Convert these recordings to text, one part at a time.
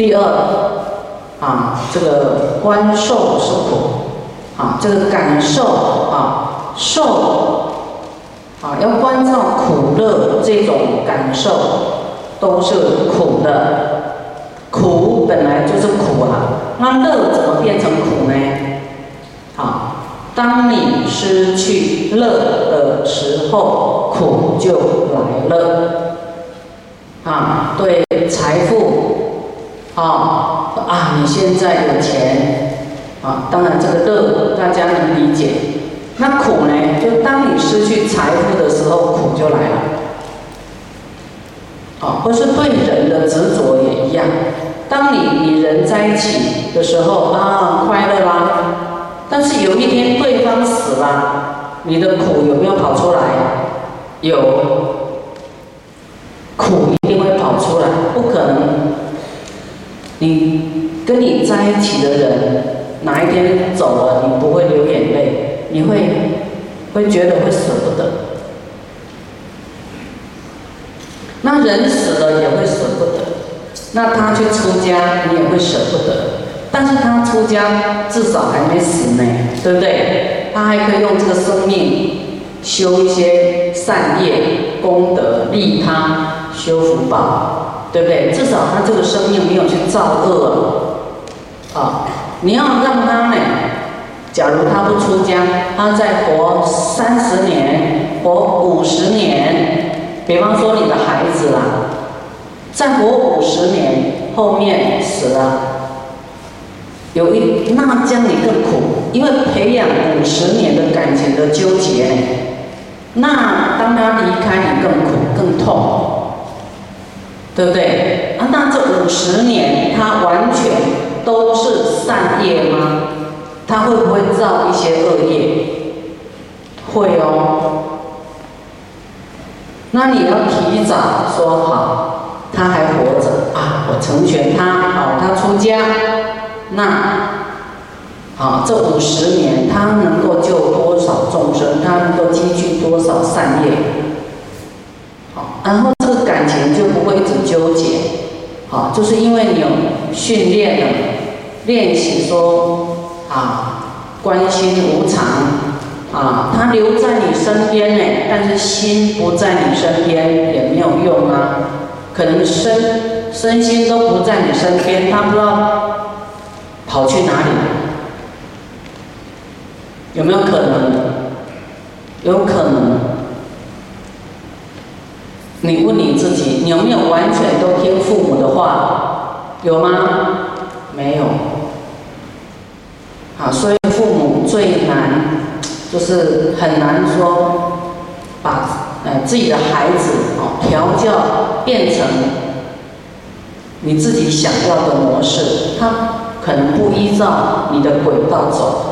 第二啊，这个观受是苦啊，这个感受啊，受啊，要关照苦乐这种感受都是苦的，苦本来就是苦啊，那乐怎么变成苦呢？啊，当你失去乐的时候，苦就来了。啊，对财富，啊啊，你现在有钱，啊，当然这个乐大家能理解。那苦呢？就当你失去财富的时候，苦就来了。啊，或是对人的执着也一样。当你与人在一起的时候，啊，快乐啦。但是有一天对方死了，你的苦有没有跑出来？有。苦一定会跑出来，不可能。你跟你在一起的人，哪一天走了，你不会流眼泪，你会会觉得会舍不得。那人死了也会舍不得，那他去出家，你也会舍不得。但是他出家至少还没死呢，对不对？他还可以用这个生命修一些善业功德，利他。修福报，对不对？至少他这个生命没有去造恶啊！你要让他呢，假如他不出家，他再活三十年，活五十年，比方说你的孩子啦，再活五十年，后面死了，有一那将你更苦，因为培养五十年的感情的纠结，那当他离开你更苦更痛。对不对？啊，那这五十年他完全都是善业吗？他会不会造一些恶业？会哦。那你要提早说好，他还活着啊，我成全他，好，他出家，那好，这五十年他能够救多少众生？他能够积聚多少善业？好，然后。感情就不会一直纠结，好，就是因为你有训练了，练习说啊，关心无常，啊，他留在你身边呢，但是心不在你身边也没有用啊，可能身身心都不在你身边，他不知道跑去哪里，有没有可能？有可能。你问你自己，你有没有完全都听母的话？有吗？没有。好，所以父母最难，就是很难说把呃自己的孩子哦调教变成你自己想要的模式，他可能不依照你的轨道走，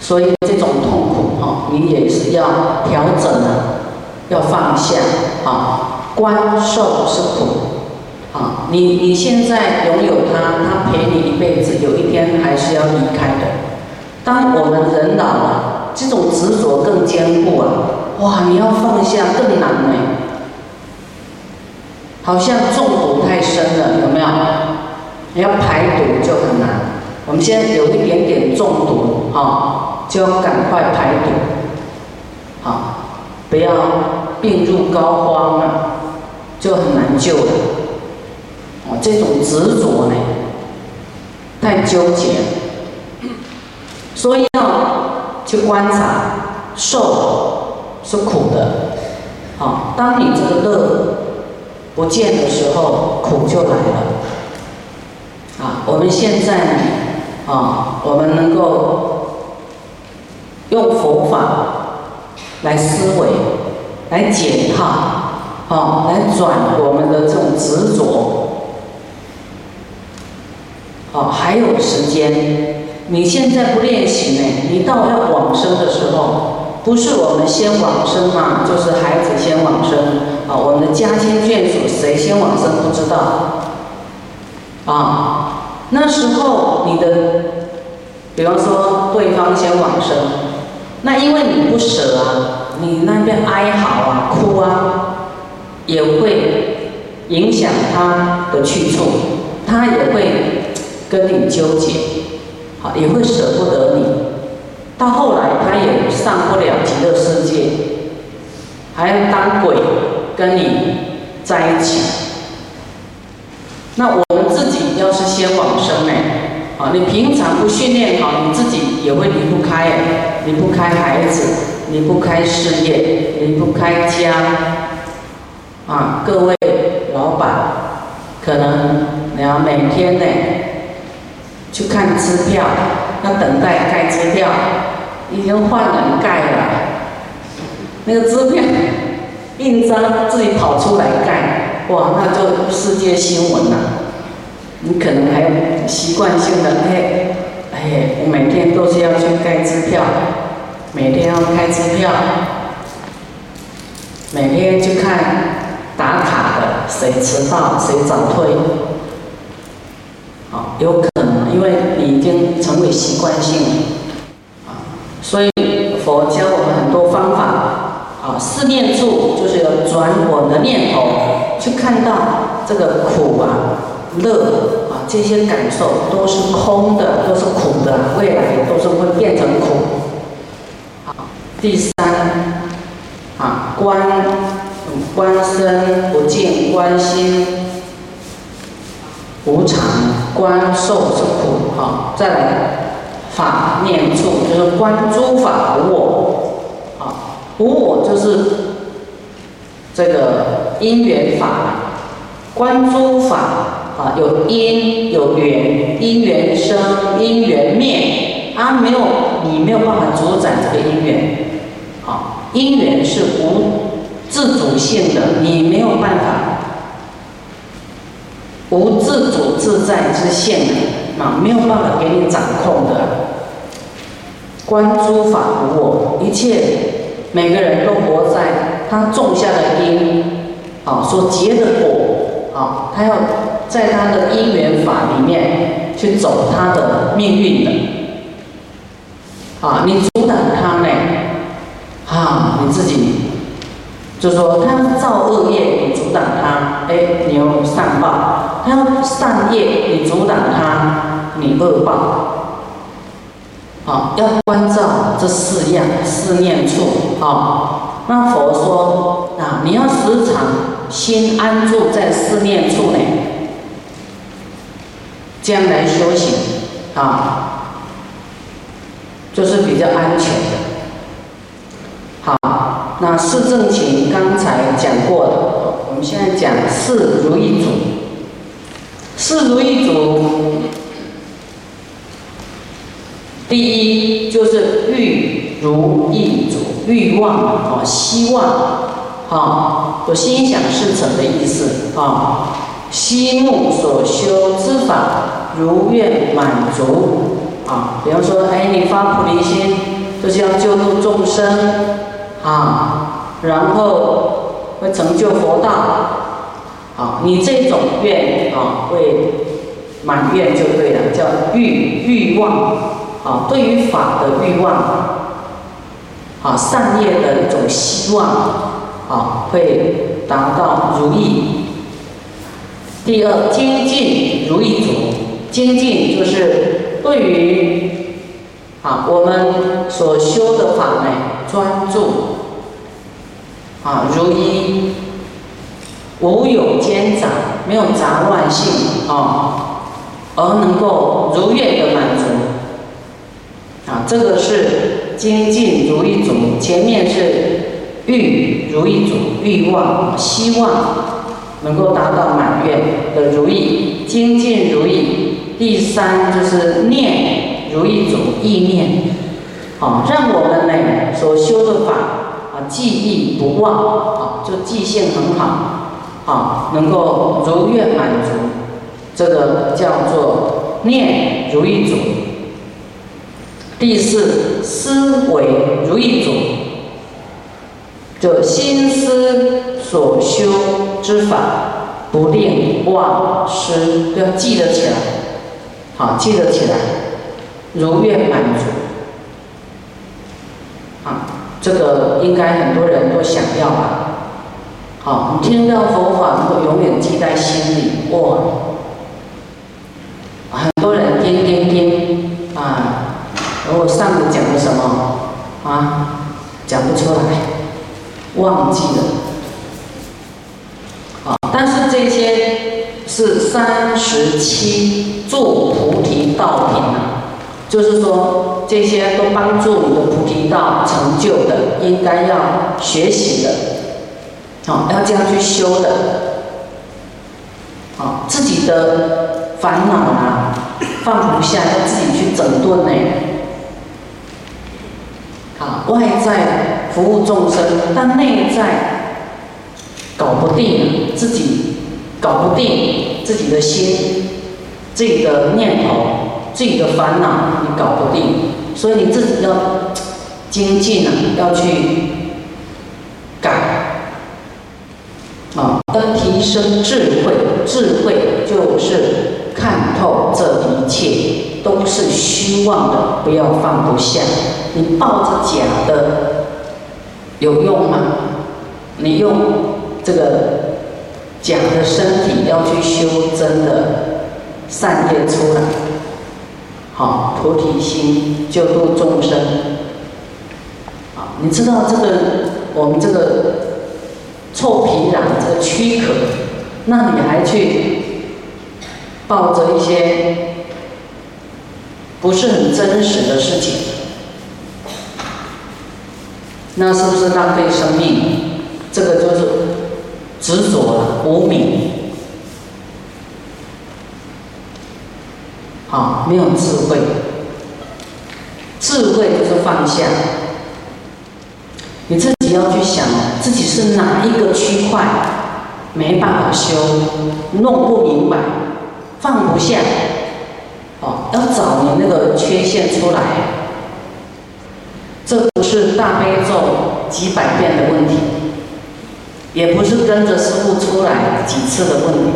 所以这种痛苦哈，你也是要调整的。要放下啊，观受是苦啊。你你现在拥有它，它陪你一辈子，有一天还是要离开的。当我们人老了，这种执着更坚固啊！哇，你要放下更难呢。好像中毒太深了，有没有？你要排毒就很难。我们现在有一点点中毒啊，就要赶快排毒，好。不要病入膏肓了，就很难救了。哦，这种执着呢，太纠结，所以要去观察，受是苦的。好，当你这个乐不见的时候，苦就来了。啊，我们现在呢，啊，我们能够用佛法。来思维，来解套，啊，来转我们的这种执着，哦，还有时间。你现在不练习呢，你到要往生的时候，不是我们先往生嘛，就是孩子先往生。啊，我们的家亲眷属谁先往生不知道。啊，那时候你的，比方说对方先往生。那因为你不舍啊，你那边哀嚎啊、哭啊，也会影响他的去处。他也会跟你纠结，好，也会舍不得你。到后来，他也上不了极乐世界，还要当鬼跟你在一起。那我们自己要是先往生呢？啊，你平常不训练好，你自己也会离不开，离不开孩子，离不开事业，离不开家。啊，各位老板，可能你要每天呢去看支票，要等待盖支票，已经换人盖了，那个支票印章自己跑出来盖，哇，那就世界新闻了。你可能还习惯性的，哎，哎，我每天都是要去盖支票，每天要开支票，每天去看打卡的，谁迟到谁早退，啊，有可，因为你已经成为习惯性了，啊，所以佛教我们很多方法，啊，四念处就是要转我们的念头，去看到这个苦啊。乐啊，这些感受都是空的，都是苦的，未来都是会变成苦。好，第三啊，观观身不净，观心无常，观受是苦。好，再来法念处，就是观诸法无我。好，无我就是这个因缘法，观诸法。啊，有因有缘，因缘生，因缘灭，啊，没有，你没有办法主宰这个因缘，啊，因缘是无自主性的，你没有办法无自主自在之性的，啊，没有办法给你掌控的。观诸法无我，一切每个人都活在他种下的因，啊，所结的果，啊，他要。在他的因缘法里面去走他的命运的，啊，你阻挡他呢，啊，你自己就说他造恶业，你阻挡他，哎，你有要善业，你阻挡他，你恶报。啊，要关照这四样四念处啊。那佛说啊，你要时常心安住在四念处呢。将来修行啊，就是比较安全的。好，那四正勤刚才讲过了，我们现在讲四如意组。四如意组，第一就是欲如意组，欲望啊，希望啊，有心想事成的意思啊。心目所修之法，如愿满足啊！比方说，哎，你发菩提心，就是要救度众生啊，然后会成就佛道啊。你这种愿啊，会满愿就对了，叫欲欲望啊。对于法的欲望啊，善业的一种希望啊，会达到如意。第二，精进如意足。精进就是对于啊我们所修的法呢，专注啊如一，无有间杂，没有杂乱性啊，而能够如愿的满足啊，这个是精进如意组。前面是欲如意组，欲望、希望。能够达到满愿的如意，精进如意。第三就是念如意组意念，好，让我们呢所修的法啊记忆不忘，啊，就记性很好，啊，能够如愿满足，这个叫做念如意种。第四思维如意种，就心思所修。之法不令忘失，要记得起来，好记得起来，如愿满足。啊，这个应该很多人都想要吧？好，你听到佛法，如永远记在心里，哇！很多人听听听啊，如果上次讲了什么啊，讲不出来，忘记了。啊，但是这些是三十七助菩提道品啊，就是说这些都帮助你的菩提道成就的，应该要学习的。好，要这样去修的。好，自己的烦恼啊放不下，要自己去整顿呢。好，外在服务众生，但内在搞不定，自己搞不定自己的心、自己的念头、自己的烦恼，你搞不定，所以你自己要精进啊，要去改啊，生智慧，智慧就是看透这一切都是虚妄的，不要放不下。你抱着假的有用吗？你用这个假的身体要去修真的善业出来，好菩提心救度众生。啊，你知道这个我们这个臭皮囊这个躯壳，那你还去抱着一些不是很真实的事情？那是不是浪费生命？这个就是执着了，无明。好，没有智慧。智慧就是放下。你自己要去想，自己是哪一个区块没办法修，弄不明白，放不下。哦，要找你那个缺陷出来。这不是大悲咒几百遍的问题，也不是跟着师傅出来几次的问题，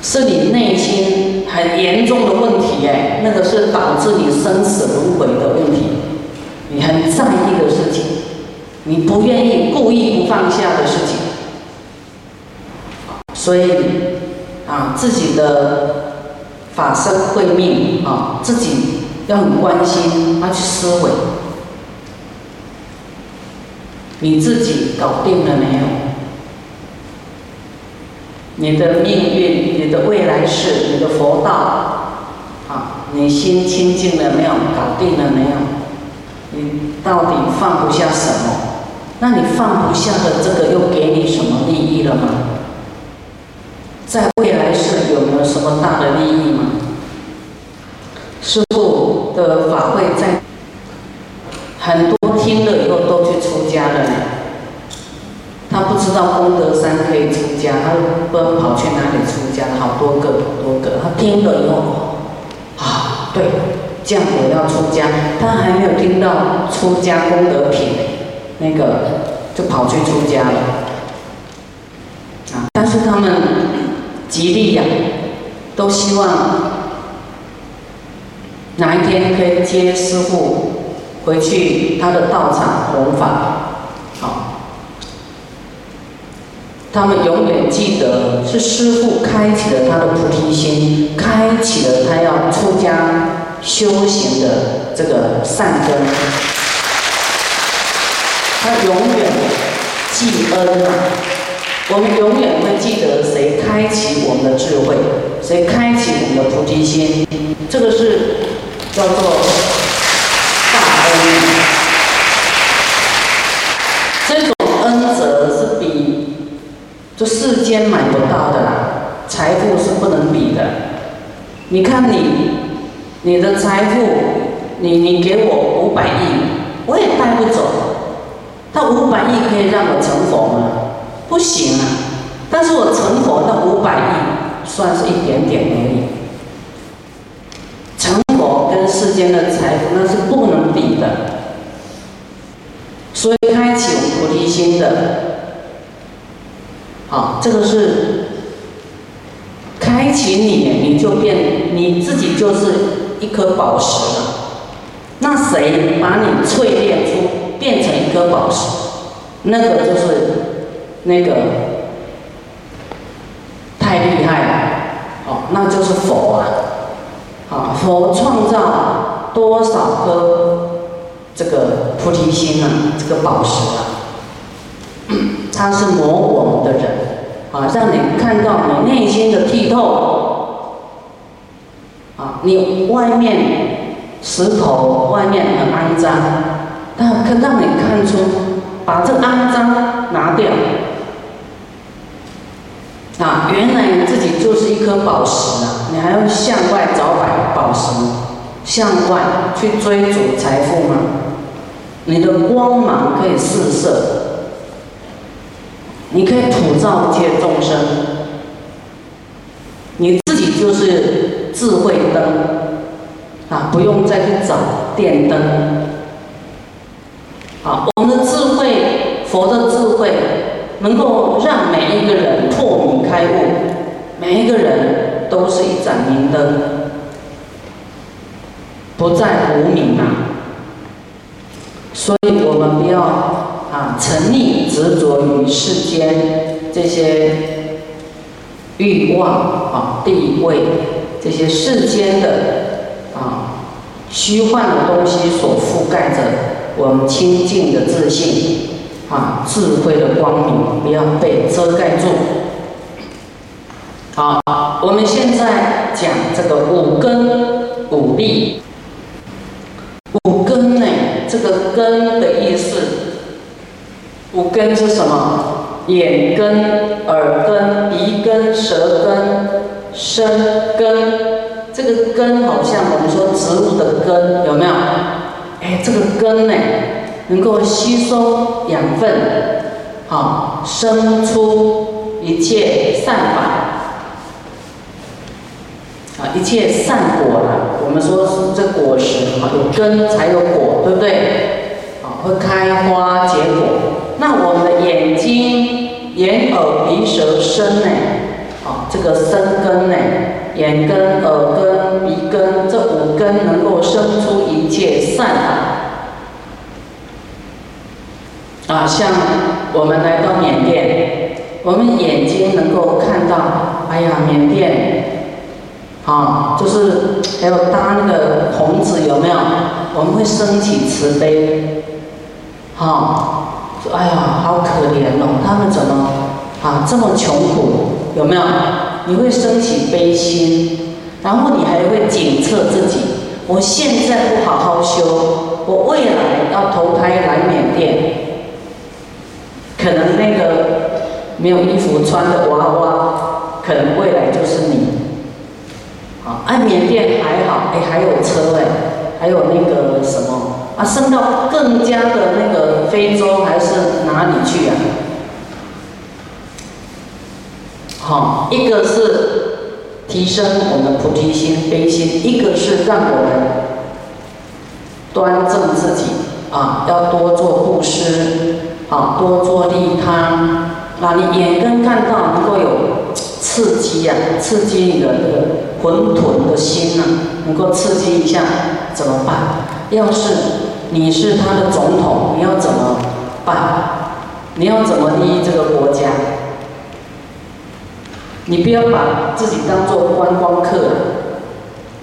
是你内心很严重的问题哎，那个是导致你生死轮回的问题，你很在意的事情，你不愿意故意不放下的事情，所以啊，自己的法身慧命啊，自己。要很关心，要去思维，你自己搞定了没有？你的命运、你的未来世、你的佛道，啊，你心清净了没有？搞定了没有？你到底放不下什么？那你放不下的这个又给你什么利益了吗？在未来世有没有什么大的利益吗？师傅的法会在很多听了以后都去出家了。他不知道功德山可以出家，他不知道跑去哪里出家，好多个好多个。他听了以后，啊，对，这样我要出家。他还没有听到出家功德品，那个就跑去出家了。啊，但是他们极力呀，都希望。哪一天可以接师傅回去他的道场弘法？好，他们永远记得是师傅开启了他的菩提心，开启了他要出家修行的这个善根。他永远记恩啊！我们永远会记得谁开启我们的智慧，谁开启我们的菩提心，这个是。叫做大恩，这种恩泽是比这世间买不到的啦，财富是不能比的。你看你，你的财富，你你给我五百亿，我也带不走。他五百亿可以让我成佛吗？不行啊！但是我成佛那五百亿，算是一点点而已。成佛跟世间的财富那是不能比的，所以开启菩提心的，好，这个是开启你，你就变你自己就是一颗宝石了。那谁把你淬炼出变成一颗宝石？那个就是那个太厉害了，哦，那就是佛啊。啊，佛创造多少颗这个菩提心啊，这个宝石啊？他是磨我们的人，啊，让你看到你内心的剔透，啊，你外面石头外面很肮脏，但可让你看出，把这肮脏拿掉，啊，原来你自己就是一颗宝石啊，你还要向外找宝宝石，向外去追逐财富吗？你的光芒可以四射，你可以普照一切众生，你自己就是智慧灯，啊，不用再去找电灯。啊，我们的智慧，佛的智慧，能够让每一个人破迷开悟，每一个人都是一盏明灯，不再无明啊。所以我们不要啊沉溺执着于世间这些欲望啊地位这些世间的啊虚幻的东西所覆盖着我们清净的自信啊智慧的光明不要被遮盖住。好，我们现在讲这个五根五力。五根呢这个根的意思，五根是什么？眼根、耳根、鼻根、舌根、身根。这个根好像我们说植物的根，有没有？哎，这个根呢，能够吸收养分，好生出一切善法。啊，一切善果了。我们说是这果实啊，有根才有果，对不对？啊，会开花结果。那我们的眼睛、眼、耳、鼻、舌、身呢？啊，这个身根呢，眼根、耳根、鼻根，根能够生出一切善法。啊，像我们来到缅甸，我们眼睛能够看到，哎呀，缅甸。啊，就是还有搭那个棚子有没有？我们会升起慈悲，哈，说哎呀，好可怜哦，他们怎么啊这么穷苦？有没有？你会升起悲心，然后你还会检测自己，我现在不好好修，我未来要投胎来缅甸，可能那个没有衣服穿的娃娃，可能未来就是你。啊，哎，缅甸还好，哎，还有车哎，还有那个什么啊，升到更加的那个非洲还是哪里去啊？好，一个是提升我们菩提心、悲心，一个是让我们端正自己啊，要多做布施，啊，多做利他，啊，你眼根看到能够有刺激呀，刺激你的那个。混沌的心呐，能够刺激一下怎么办？要是你是他的总统，你要怎么办？你要怎么利益这个国家？你不要把自己当做观光客，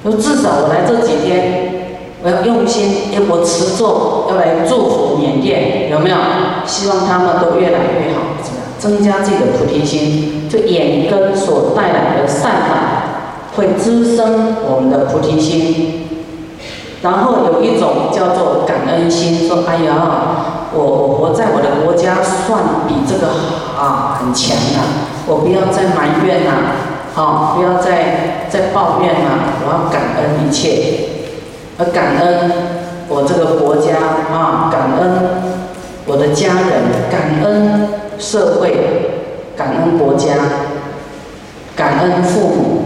说至少我来这几天，我要用心，要我持咒，要来祝福缅甸，有没有？希望他们都越来越好，怎么样？增加自己的菩提心，这眼根所带来的善法。会滋生我们的菩提心，然后有一种叫做感恩心，说：“哎呀，我我活在我的国家算比这个好啊很强了，我不要再埋怨了，好，不要再再抱怨了，我要感恩一切，而感恩我这个国家啊，感恩我的家人，感恩社会，感恩国家，感恩父母。”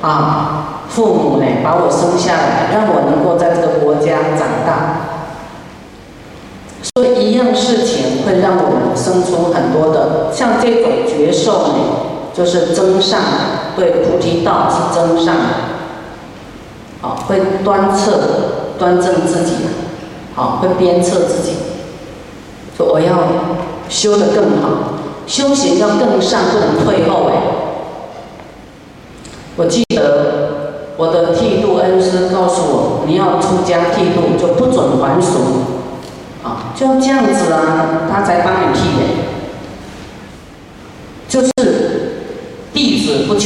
啊，父母呢把我生下来，让我能够在这个国家长大。所以一样事情会让我们生出很多的，像这种觉受呢，就是增上，对菩提道是增上。好，会端测、端正自己，好，会鞭策自己，说我要修得更好，修行要更上，不能退后哎。我记得我的剃度恩师告诉我，你要出家剃度就不准还俗，啊，就要这样子啊，他才帮你剃的。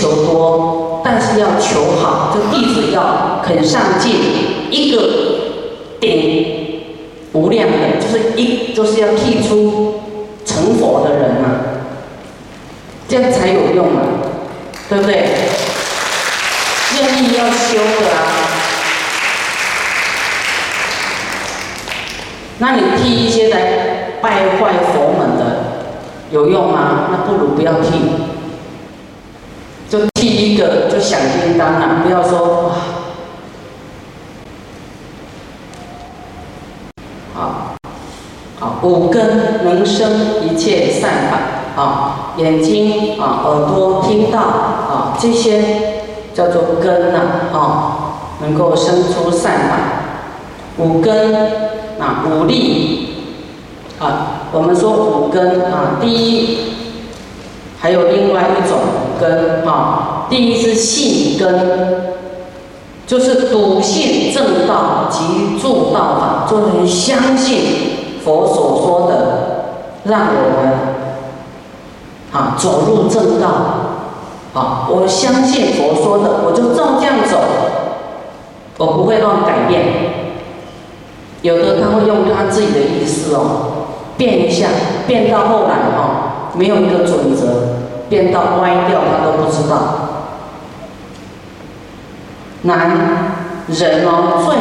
求多，但是要求好，这弟子要肯上进，一个顶无量的，就是一就是要剔出成佛的人啊，这样才有用啊，对不对？愿意要修的啊，那你替一些来败坏佛门的有用吗？那不如不要替。就第一个就响叮当了，不要说哇，好，好五根能生一切善法，啊，眼睛啊耳朵听到啊这些叫做根呐，啊，能够生出善法，五根啊五力啊，我们说五根啊第一。还有另外一种根啊，第一是信根，就是笃信正道及助道法，就是相信佛所说的，让我们啊走入正道。啊，我相信佛说的，我就照这样走，我不会乱改变。有的他会用他自己的意思哦，变一下，变到后来哈。没有一个准则，变到歪掉，他都不知道。难人哦，最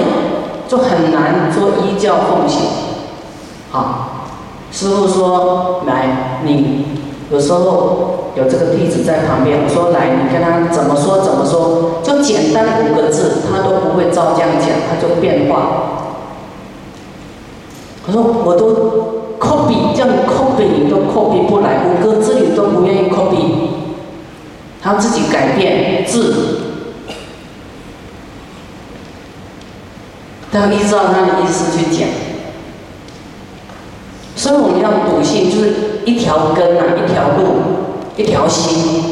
就很难做依教奉行。好，师傅说来，你有时候有这个弟子在旁边，我说来，你跟他怎么说怎么说，就简单五个字，他都不会照这样讲，他就变化。我说我都。Copy 这样 copy 你都 copy 不来，五个字你都不愿意 copy，他自己改变字，他依照他的意思去讲，所以我们要笃信，就是一条根啊，一条路，一条心，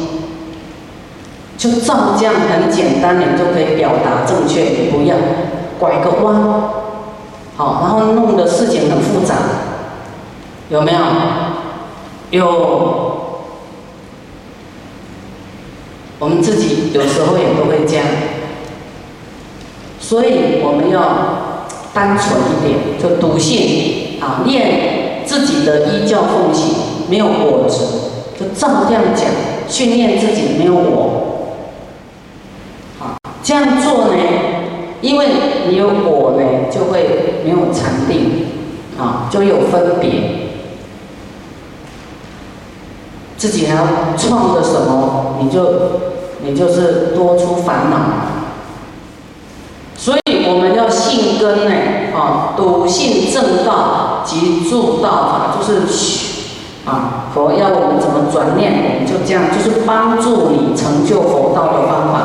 就照这样很简单，你就可以表达正确，你不要拐个弯，好，然后弄的事情很复杂。有没有？有。我们自己有时候也都会这样，所以我们要单纯一点，就笃信啊，念自己的依教奉行，没有我执，就照这样讲，训练自己没有我。啊，这样做呢，因为你有我呢，就会没有禅定，啊，就有分别。自己还要创个什么，你就你就是多出烦恼。所以我们要信根呢，啊，笃信正道及助道法，就是啊，佛要我们怎么转念，我们就这样，就是帮助你成就佛道的方法。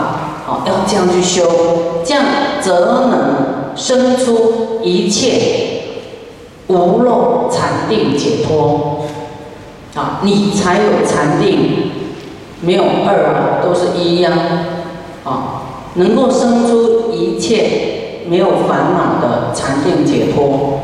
啊，要这样去修，这样则能生出一切无漏禅定解脱。啊，你才有禅定，没有二啊，都是一呀。啊，能够生出一切没有烦恼的禅定解脱。